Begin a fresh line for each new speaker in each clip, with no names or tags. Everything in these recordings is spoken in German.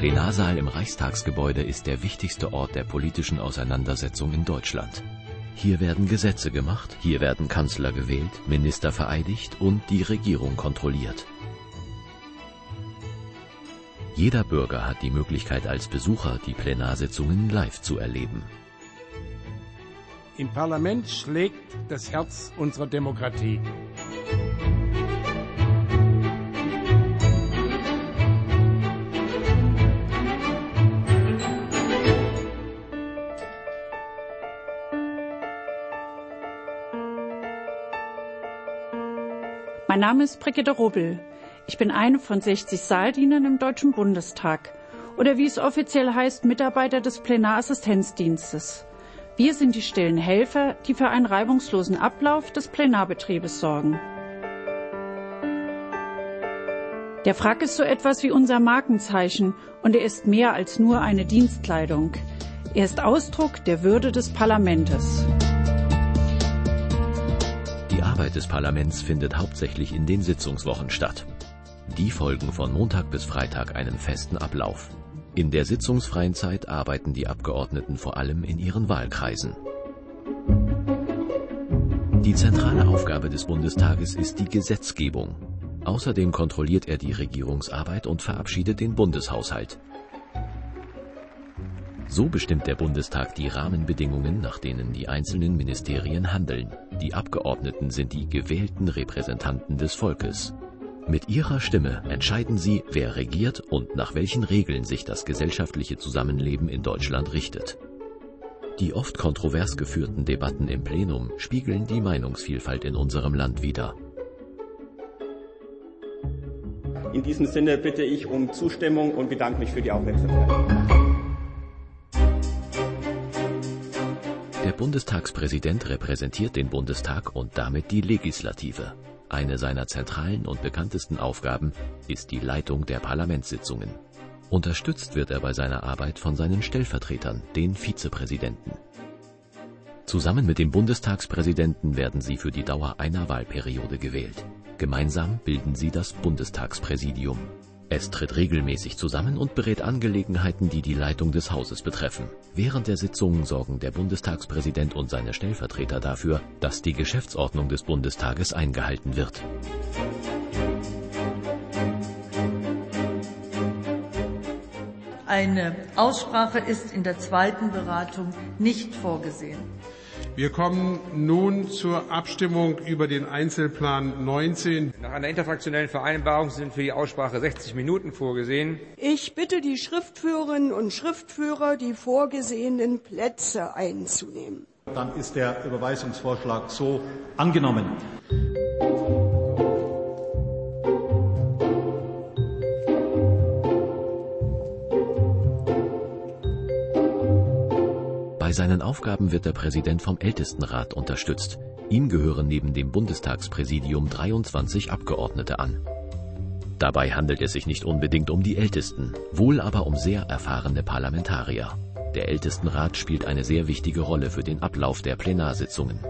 Plenarsaal im Reichstagsgebäude ist der wichtigste Ort der politischen Auseinandersetzung in Deutschland. Hier werden Gesetze gemacht, hier werden Kanzler gewählt, Minister vereidigt und die Regierung kontrolliert. Jeder Bürger hat die Möglichkeit als Besucher die Plenarsitzungen live zu erleben.
Im Parlament schlägt das Herz unserer Demokratie.
Mein Name ist Brigitte Rubbel. Ich bin eine von 60 Saaldienern im Deutschen Bundestag oder wie es offiziell heißt, Mitarbeiter des Plenarassistenzdienstes. Wir sind die stillen Helfer, die für einen reibungslosen Ablauf des Plenarbetriebes sorgen. Der Frack ist so etwas wie unser Markenzeichen und er ist mehr als nur eine Dienstkleidung. Er ist Ausdruck der Würde des Parlamentes.
Die Arbeit des Parlaments findet hauptsächlich in den Sitzungswochen statt. Die folgen von Montag bis Freitag einen festen Ablauf. In der sitzungsfreien Zeit arbeiten die Abgeordneten vor allem in ihren Wahlkreisen. Die zentrale Aufgabe des Bundestages ist die Gesetzgebung. Außerdem kontrolliert er die Regierungsarbeit und verabschiedet den Bundeshaushalt. So bestimmt der Bundestag die Rahmenbedingungen, nach denen die einzelnen Ministerien handeln. Die Abgeordneten sind die gewählten Repräsentanten des Volkes. Mit ihrer Stimme entscheiden sie, wer regiert und nach welchen Regeln sich das gesellschaftliche Zusammenleben in Deutschland richtet. Die oft kontrovers geführten Debatten im Plenum spiegeln die Meinungsvielfalt in unserem Land wider.
In diesem Sinne bitte ich um Zustimmung und bedanke mich für die Aufmerksamkeit.
Bundestagspräsident repräsentiert den Bundestag und damit die Legislative. Eine seiner zentralen und bekanntesten Aufgaben ist die Leitung der Parlamentssitzungen. Unterstützt wird er bei seiner Arbeit von seinen Stellvertretern, den Vizepräsidenten. Zusammen mit dem Bundestagspräsidenten werden sie für die Dauer einer Wahlperiode gewählt. Gemeinsam bilden sie das Bundestagspräsidium. Es tritt regelmäßig zusammen und berät Angelegenheiten, die die Leitung des Hauses betreffen. Während der Sitzungen sorgen der Bundestagspräsident und seine Stellvertreter dafür, dass die Geschäftsordnung des Bundestages eingehalten wird.
Eine Aussprache ist in der zweiten Beratung nicht vorgesehen.
Wir kommen nun zur Abstimmung über den Einzelplan 19.
Nach einer interfraktionellen Vereinbarung sind für die Aussprache 60 Minuten vorgesehen.
Ich bitte die Schriftführerinnen und Schriftführer, die vorgesehenen Plätze einzunehmen.
Dann ist der Überweisungsvorschlag so angenommen.
Bei seinen Aufgaben wird der Präsident vom Ältestenrat unterstützt. Ihm gehören neben dem Bundestagspräsidium 23 Abgeordnete an. Dabei handelt es sich nicht unbedingt um die Ältesten, wohl aber um sehr erfahrene Parlamentarier. Der Ältestenrat spielt eine sehr wichtige Rolle für den Ablauf der Plenarsitzungen.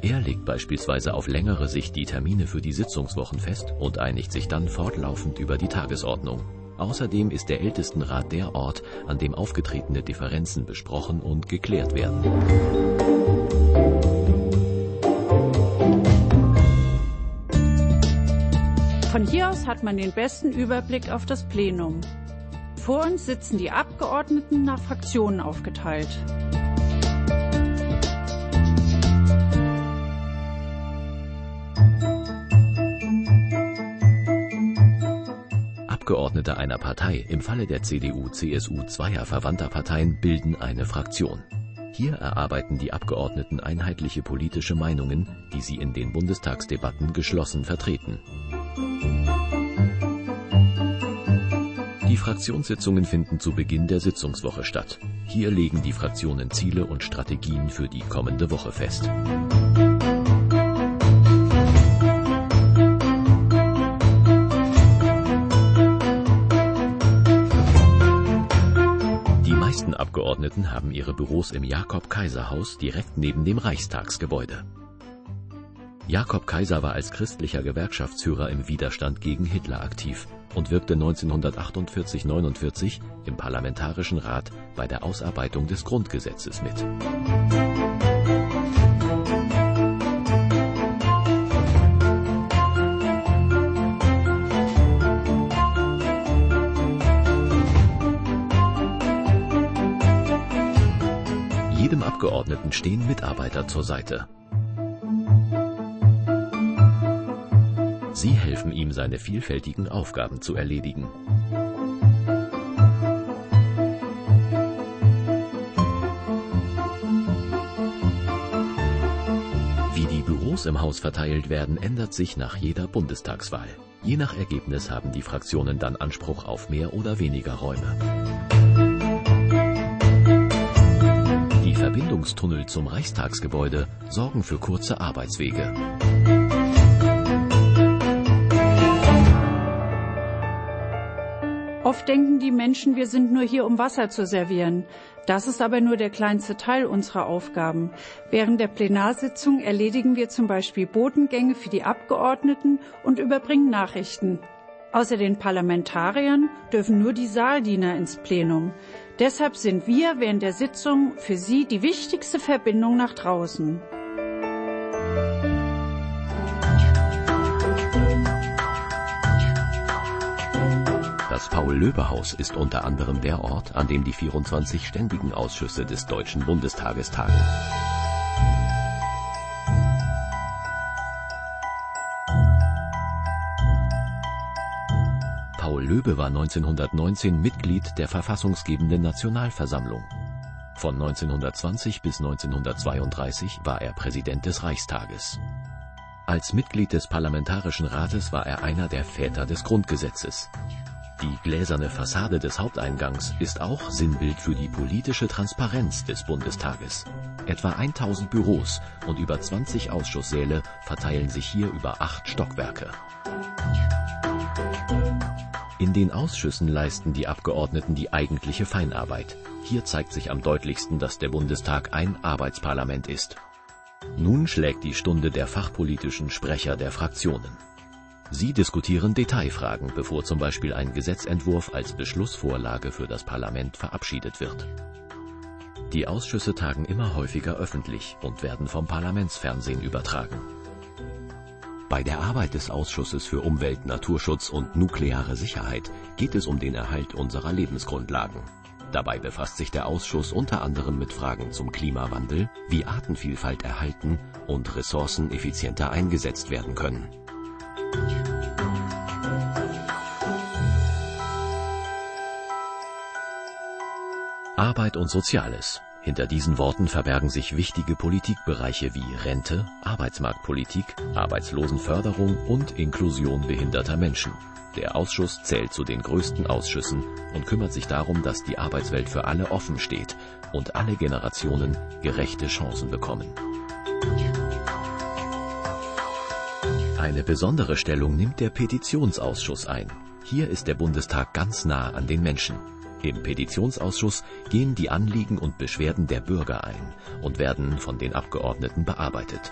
Er legt beispielsweise auf längere Sicht die Termine für die Sitzungswochen fest und einigt sich dann fortlaufend über die Tagesordnung. Außerdem ist der Ältestenrat der Ort, an dem aufgetretene Differenzen besprochen und geklärt werden.
Von hier aus hat man den besten Überblick auf das Plenum. Vor uns sitzen die Abgeordneten nach Fraktionen aufgeteilt.
Abgeordnete einer Partei, im Falle der CDU-CSU zweier verwandter Parteien, bilden eine Fraktion. Hier erarbeiten die Abgeordneten einheitliche politische Meinungen, die sie in den Bundestagsdebatten geschlossen vertreten. Die Fraktionssitzungen finden zu Beginn der Sitzungswoche statt. Hier legen die Fraktionen Ziele und Strategien für die kommende Woche fest. Abgeordneten haben ihre Büros im Jakob-Kaiser-Haus direkt neben dem Reichstagsgebäude. Jakob Kaiser war als christlicher Gewerkschaftsführer im Widerstand gegen Hitler aktiv und wirkte 1948-49 im Parlamentarischen Rat bei der Ausarbeitung des Grundgesetzes mit. Abgeordneten stehen Mitarbeiter zur Seite. Sie helfen ihm, seine vielfältigen Aufgaben zu erledigen. Wie die Büros im Haus verteilt werden, ändert sich nach jeder Bundestagswahl. Je nach Ergebnis haben die Fraktionen dann Anspruch auf mehr oder weniger Räume. Verbindungstunnel zum Reichstagsgebäude sorgen für kurze Arbeitswege.
Oft denken die Menschen, wir sind nur hier, um Wasser zu servieren. Das ist aber nur der kleinste Teil unserer Aufgaben. Während der Plenarsitzung erledigen wir zum Beispiel Botengänge für die Abgeordneten und überbringen Nachrichten. Außer den Parlamentariern dürfen nur die Saaldiener ins Plenum. Deshalb sind wir während der Sitzung für Sie die wichtigste Verbindung nach draußen.
Das Paul-Löbe-Haus ist unter anderem der Ort, an dem die 24 ständigen Ausschüsse des Deutschen Bundestages tagen. Löbe war 1919 Mitglied der verfassungsgebenden Nationalversammlung. Von 1920 bis 1932 war er Präsident des Reichstages. Als Mitglied des Parlamentarischen Rates war er einer der Väter des Grundgesetzes. Die gläserne Fassade des Haupteingangs ist auch Sinnbild für die politische Transparenz des Bundestages. Etwa 1000 Büros und über 20 Ausschusssäle verteilen sich hier über acht Stockwerke. In den Ausschüssen leisten die Abgeordneten die eigentliche Feinarbeit. Hier zeigt sich am deutlichsten, dass der Bundestag ein Arbeitsparlament ist. Nun schlägt die Stunde der fachpolitischen Sprecher der Fraktionen. Sie diskutieren Detailfragen, bevor zum Beispiel ein Gesetzentwurf als Beschlussvorlage für das Parlament verabschiedet wird. Die Ausschüsse tagen immer häufiger öffentlich und werden vom Parlamentsfernsehen übertragen. Bei der Arbeit des Ausschusses für Umwelt, Naturschutz und nukleare Sicherheit geht es um den Erhalt unserer Lebensgrundlagen. Dabei befasst sich der Ausschuss unter anderem mit Fragen zum Klimawandel, wie Artenvielfalt erhalten und Ressourcen effizienter eingesetzt werden können. Arbeit und Soziales. Hinter diesen Worten verbergen sich wichtige Politikbereiche wie Rente, Arbeitsmarktpolitik, Arbeitslosenförderung und Inklusion behinderter Menschen. Der Ausschuss zählt zu den größten Ausschüssen und kümmert sich darum, dass die Arbeitswelt für alle offen steht und alle Generationen gerechte Chancen bekommen. Eine besondere Stellung nimmt der Petitionsausschuss ein. Hier ist der Bundestag ganz nah an den Menschen. Im Petitionsausschuss gehen die Anliegen und Beschwerden der Bürger ein und werden von den Abgeordneten bearbeitet.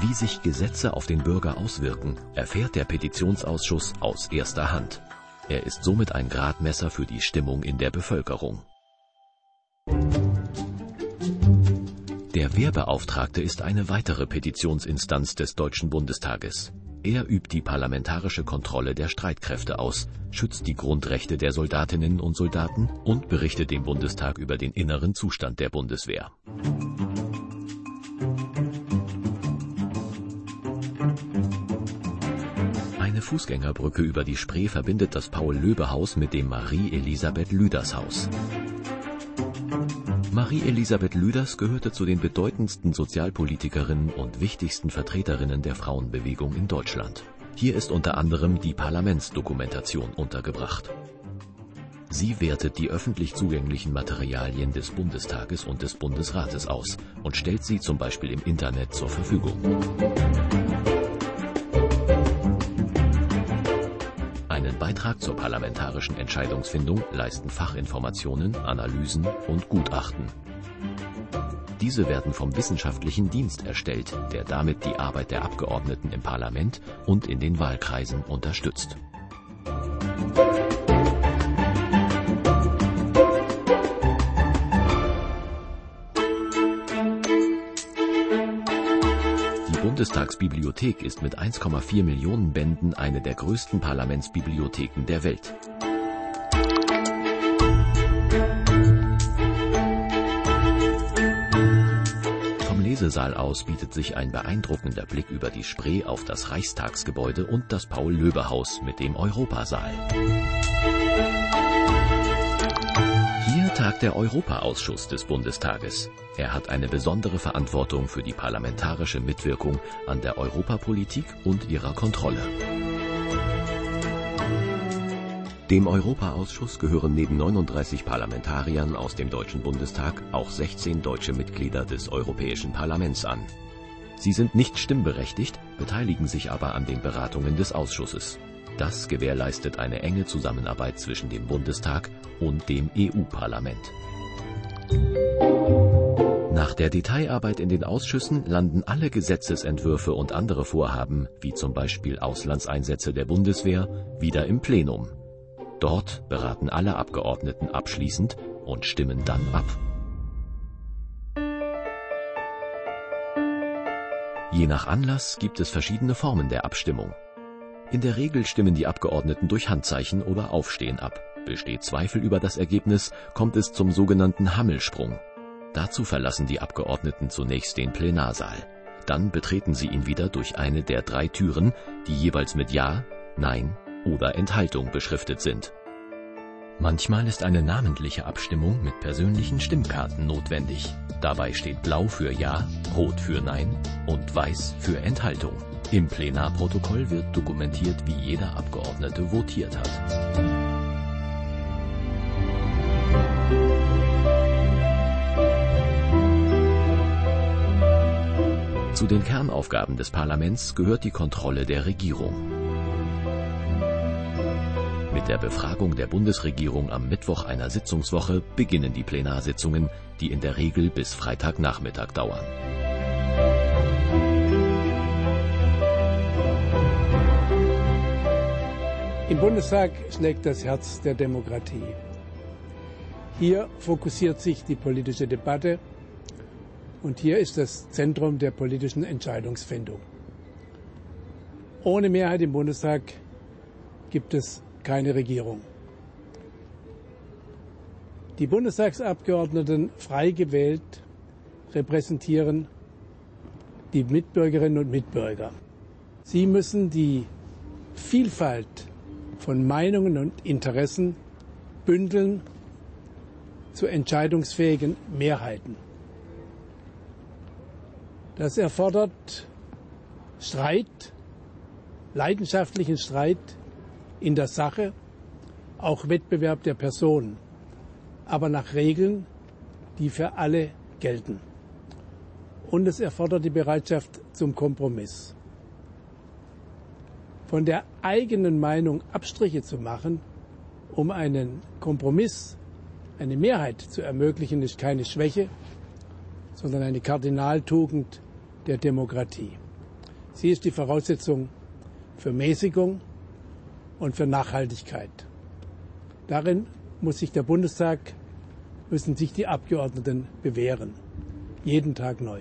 Wie sich Gesetze auf den Bürger auswirken, erfährt der Petitionsausschuss aus erster Hand. Er ist somit ein Gradmesser für die Stimmung in der Bevölkerung. Der Wehrbeauftragte ist eine weitere Petitionsinstanz des Deutschen Bundestages. Er übt die parlamentarische Kontrolle der Streitkräfte aus, schützt die Grundrechte der Soldatinnen und Soldaten und berichtet dem Bundestag über den inneren Zustand der Bundeswehr. Eine Fußgängerbrücke über die Spree verbindet das Paul-Löbe-Haus mit dem Marie-Elisabeth-Lüders-Haus. Marie-Elisabeth Lüders gehörte zu den bedeutendsten Sozialpolitikerinnen und wichtigsten Vertreterinnen der Frauenbewegung in Deutschland. Hier ist unter anderem die Parlamentsdokumentation untergebracht. Sie wertet die öffentlich zugänglichen Materialien des Bundestages und des Bundesrates aus und stellt sie zum Beispiel im Internet zur Verfügung. Beitrag zur parlamentarischen Entscheidungsfindung leisten Fachinformationen, Analysen und Gutachten. Diese werden vom wissenschaftlichen Dienst erstellt, der damit die Arbeit der Abgeordneten im Parlament und in den Wahlkreisen unterstützt. Die Bundestagsbibliothek ist mit 1,4 Millionen Bänden eine der größten Parlamentsbibliotheken der Welt. Lesesaal aus bietet sich ein beeindruckender Blick über die Spree auf das Reichstagsgebäude und das Paul-Löbe-Haus mit dem Europasaal. Tagt der Europaausschuss des Bundestages. Er hat eine besondere Verantwortung für die parlamentarische Mitwirkung an der Europapolitik und ihrer Kontrolle. Dem Europaausschuss gehören neben 39 Parlamentariern aus dem Deutschen Bundestag auch 16 deutsche Mitglieder des Europäischen Parlaments an. Sie sind nicht stimmberechtigt, beteiligen sich aber an den Beratungen des Ausschusses. Das gewährleistet eine enge Zusammenarbeit zwischen dem Bundestag und dem EU-Parlament. Nach der Detailarbeit in den Ausschüssen landen alle Gesetzesentwürfe und andere Vorhaben, wie zum Beispiel Auslandseinsätze der Bundeswehr, wieder im Plenum. Dort beraten alle Abgeordneten abschließend und stimmen dann ab. Je nach Anlass gibt es verschiedene Formen der Abstimmung. In der Regel stimmen die Abgeordneten durch Handzeichen oder Aufstehen ab. Besteht Zweifel über das Ergebnis, kommt es zum sogenannten Hammelsprung. Dazu verlassen die Abgeordneten zunächst den Plenarsaal. Dann betreten sie ihn wieder durch eine der drei Türen, die jeweils mit Ja, Nein oder Enthaltung beschriftet sind. Manchmal ist eine namentliche Abstimmung mit persönlichen Stimmkarten notwendig. Dabei steht Blau für Ja, Rot für Nein und Weiß für Enthaltung. Im Plenarprotokoll wird dokumentiert, wie jeder Abgeordnete votiert hat. Zu den Kernaufgaben des Parlaments gehört die Kontrolle der Regierung. Mit der Befragung der Bundesregierung am Mittwoch einer Sitzungswoche beginnen die Plenarsitzungen, die in der Regel bis Freitagnachmittag dauern.
Im Bundestag schlägt das Herz der Demokratie. Hier fokussiert sich die politische Debatte und hier ist das Zentrum der politischen Entscheidungsfindung. Ohne Mehrheit im Bundestag gibt es keine Regierung. Die Bundestagsabgeordneten frei gewählt repräsentieren die Mitbürgerinnen und Mitbürger. Sie müssen die Vielfalt von Meinungen und Interessen bündeln zu entscheidungsfähigen Mehrheiten. Das erfordert Streit, leidenschaftlichen Streit in der Sache, auch Wettbewerb der Personen, aber nach Regeln, die für alle gelten. Und es erfordert die Bereitschaft zum Kompromiss. Von der eigenen Meinung Abstriche zu machen, um einen Kompromiss, eine Mehrheit zu ermöglichen, ist keine Schwäche, sondern eine Kardinaltugend der Demokratie. Sie ist die Voraussetzung für Mäßigung und für Nachhaltigkeit. Darin muss sich der Bundestag, müssen sich die Abgeordneten bewähren. Jeden Tag neu.